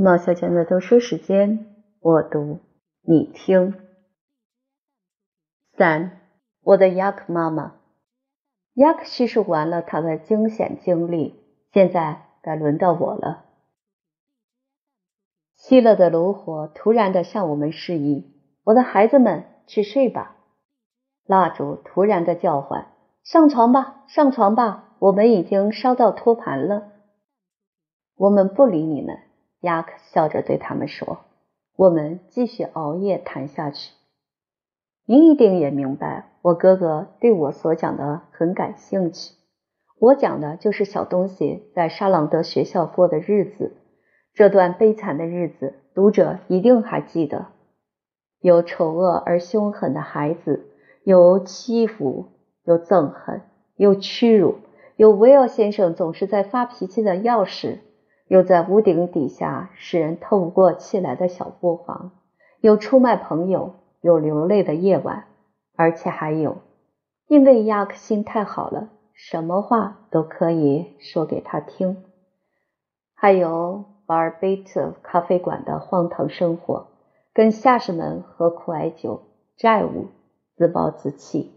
毛小娟的读书时间，我读你听。三，我的雅克妈妈。雅克叙述完了他的惊险经历，现在该轮到我了。熄了的炉火突然的向我们示意：“我的孩子们，去睡吧。”蜡烛突然的叫唤：“上床吧，上床吧，我们已经烧到托盘了。”我们不理你们。雅克笑着对他们说：“我们继续熬夜谈下去。您一定也明白，我哥哥对我所讲的很感兴趣。我讲的就是小东西在沙朗德学校过的日子。这段悲惨的日子，读者一定还记得：有丑恶而凶狠的孩子，有欺负，有憎恨，有屈辱，有威尔先生总是在发脾气的钥匙。”有在屋顶底下使人透不过气来的小卧房，有出卖朋友，有流泪的夜晚，而且还有，因为亚克心太好了，什么话都可以说给他听。还有巴尔贝特咖啡馆的荒唐生活，跟下士们喝苦艾酒，债务，自暴自弃，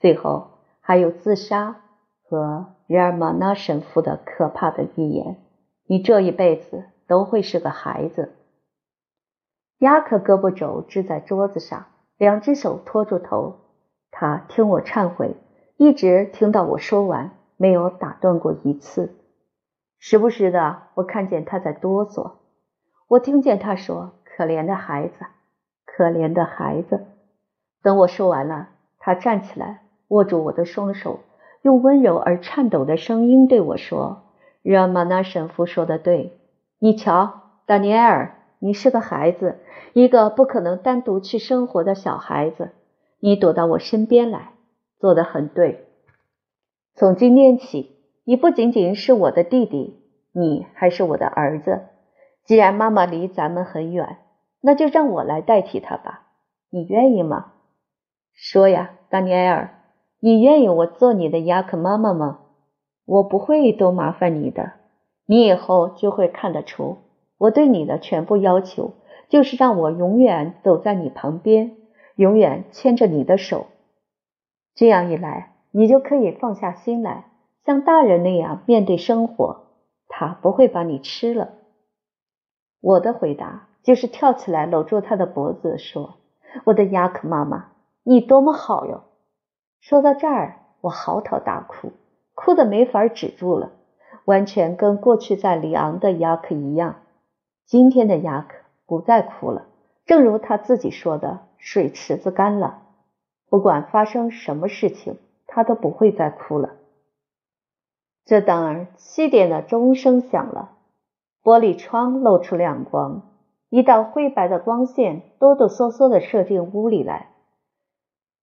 最后还有自杀和日尔玛纳神父的可怕的预言。你这一辈子都会是个孩子。雅克胳膊肘支在桌子上，两只手托住头。他听我忏悔，一直听到我说完，没有打断过一次。时不时的，我看见他在哆嗦。我听见他说：“可怜的孩子，可怜的孩子。”等我说完了，他站起来，握住我的双手，用温柔而颤抖的声音对我说。热玛纳神父说的对，你瞧，丹尼埃尔，你是个孩子，一个不可能单独去生活的小孩子。你躲到我身边来，做得很对。从今天起，你不仅仅是我的弟弟，你还是我的儿子。既然妈妈离咱们很远，那就让我来代替她吧。你愿意吗？说呀，丹尼埃尔，你愿意我做你的雅克妈妈吗？我不会多麻烦你的，你以后就会看得出，我对你的全部要求就是让我永远走在你旁边，永远牵着你的手。这样一来，你就可以放下心来，像大人那样面对生活。他不会把你吃了。我的回答就是跳起来搂住他的脖子说：“我的雅克妈妈，你多么好哟！”说到这儿，我嚎啕大哭。哭得没法止住了，完全跟过去在里昂的雅克一样。今天的雅克不再哭了，正如他自己说的：“水池子干了，不管发生什么事情，他都不会再哭了。”这当儿七点的钟声响了，玻璃窗露出亮光，一道灰白的光线哆哆嗦嗦的射进屋里来。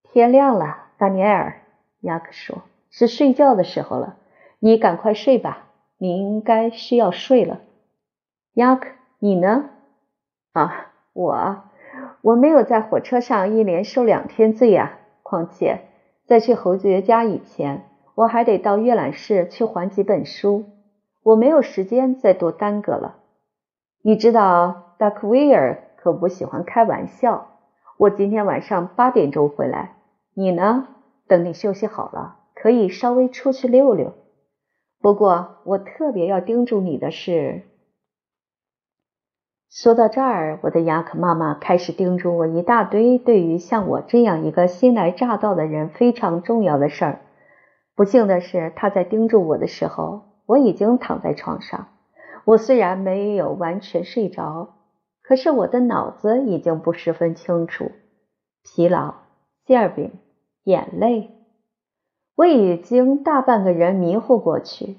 天亮了，丹尼尔，雅克说。是睡觉的时候了，你赶快睡吧，你应该需要睡了。雅克，你呢？啊，我我没有在火车上一连受两天罪呀。况且在去侯爵家以前，我还得到阅览室去还几本书，我没有时间再多耽搁了。你知道，达克威尔可不喜欢开玩笑。我今天晚上八点钟回来，你呢？等你休息好了。可以稍微出去溜溜，不过我特别要叮嘱你的是，说到这儿，我的雅克妈妈开始叮嘱我一大堆对于像我这样一个新来乍到的人非常重要的事儿。不幸的是，她在叮嘱我的时候，我已经躺在床上。我虽然没有完全睡着，可是我的脑子已经不十分清楚，疲劳、馅饼、眼泪。我已经大半个人迷糊过去，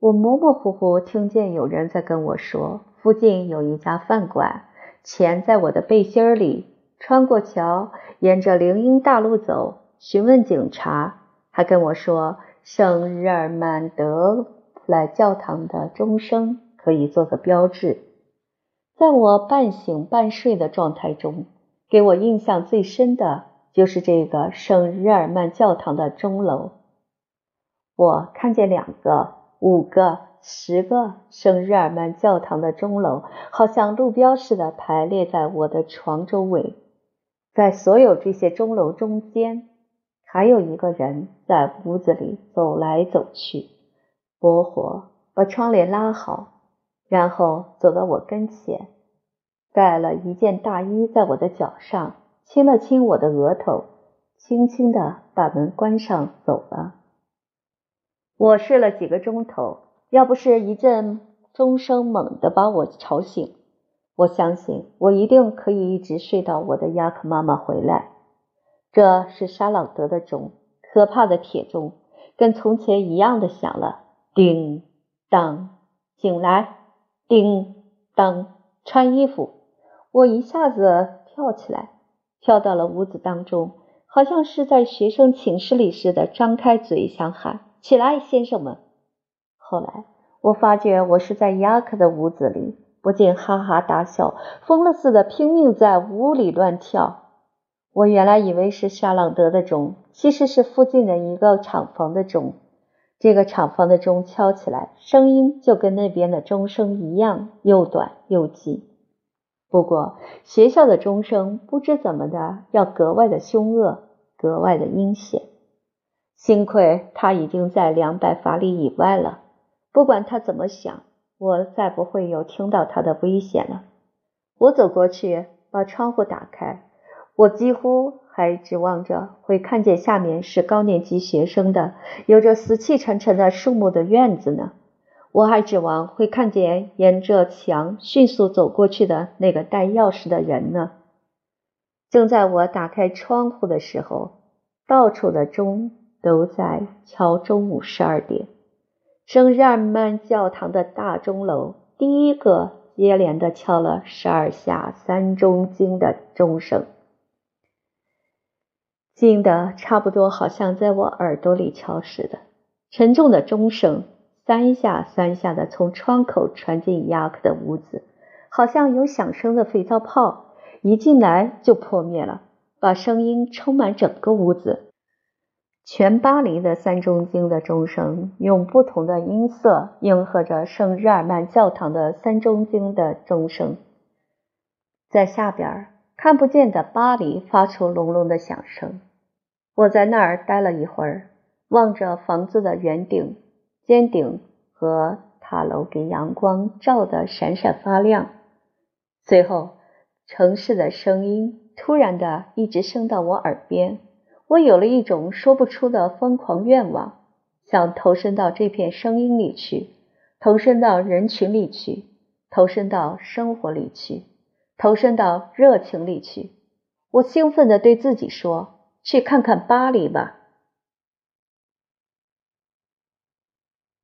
我模模糊糊听见有人在跟我说，附近有一家饭馆，钱在我的背心里，穿过桥，沿着林荫大路走，询问警察，还跟我说圣日耳曼德普莱教堂的钟声可以做个标志。在我半醒半睡的状态中，给我印象最深的。就是这个圣日耳曼教堂的钟楼，我看见两个、五个、十个圣日耳曼教堂的钟楼，好像路标似的排列在我的床周围。在所有这些钟楼中间，还有一个人在屋子里走来走去。伯火把窗帘拉好，然后走到我跟前，盖了一件大衣在我的脚上，亲了亲我的额头，轻轻地把门关上，走了。我睡了几个钟头，要不是一阵钟声猛地把我吵醒，我相信我一定可以一直睡到我的亚克妈妈回来。这是沙朗德的钟，可怕的铁钟，跟从前一样的响了。叮当，醒来！叮当，穿衣服！我一下子跳起来，跳到了屋子当中，好像是在学生寝室里似的，张开嘴想喊：“起来，先生们！”后来我发觉我是在雅克的屋子里，不禁哈哈大笑，疯了似的拼命在屋里乱跳。我原来以为是沙朗德的钟，其实是附近的一个厂房的钟。这个厂房的钟敲起来，声音就跟那边的钟声一样，又短又急。不过学校的钟声不知怎么的，要格外的凶恶，格外的阴险。幸亏他已经在两百法里以外了，不管他怎么想，我再不会有听到他的危险了。我走过去，把窗户打开，我几乎。还指望着会看见下面是高年级学生的、有着死气沉沉的树木的院子呢。我还指望会看见沿着墙迅速走过去的那个带钥匙的人呢。正在我打开窗户的时候，到处的钟都在敲中午十二点。圣日耳曼教堂的大钟楼第一个接连的敲了十二下三钟经的钟声。静的差不多，好像在我耳朵里敲似的。沉重的钟声三下三下的从窗口传进雅克的屋子，好像有响声的肥皂泡，一进来就破灭了，把声音充满整个屋子。全巴黎的三钟经的钟声用不同的音色应和着圣日耳曼教堂的三钟经的钟声，在下边看不见的巴黎发出隆隆的响声。我在那儿待了一会儿，望着房子的圆顶、尖顶和塔楼，给阳光照得闪闪发亮。随后，城市的声音突然的一直升到我耳边，我有了一种说不出的疯狂愿望，想投身到这片声音里去，投身到人群里去，投身到生活里去，投身到热情里去。我兴奋地对自己说。去看看巴黎吧。